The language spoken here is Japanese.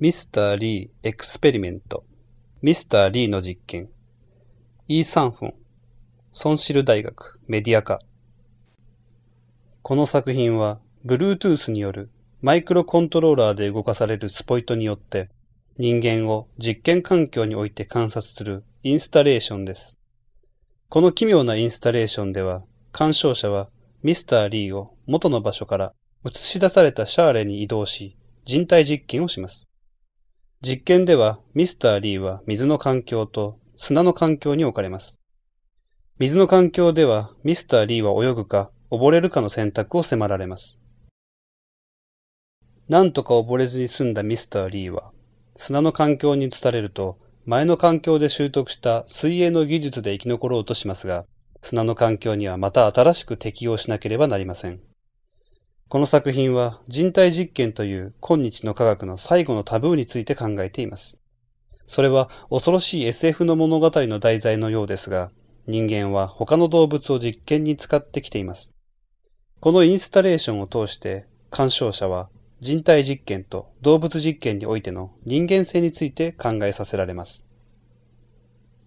ミスター・リー・エクスペリメントミスター・リーの実験イー・サンフォンソンシル大学メディア科この作品は Bluetooth によるマイクロコントローラーで動かされるスポイトによって人間を実験環境において観察するインスタレーションです。この奇妙なインスタレーションでは鑑賞者はミスター・リーを元の場所から映し出されたシャーレに移動し人体実験をします。実験ではミスター・リーは水の環境と砂の環境に置かれます。水の環境ではミスター・リーは泳ぐか溺れるかの選択を迫られます。なんとか溺れずに済んだミスター・リーは砂の環境に移されると前の環境で習得した水泳の技術で生き残ろうとしますが、砂の環境にはまた新しく適応しなければなりません。この作品は人体実験という今日の科学の最後のタブーについて考えています。それは恐ろしい SF の物語の題材のようですが、人間は他の動物を実験に使ってきています。このインスタレーションを通して鑑賞者は人体実験と動物実験においての人間性について考えさせられます。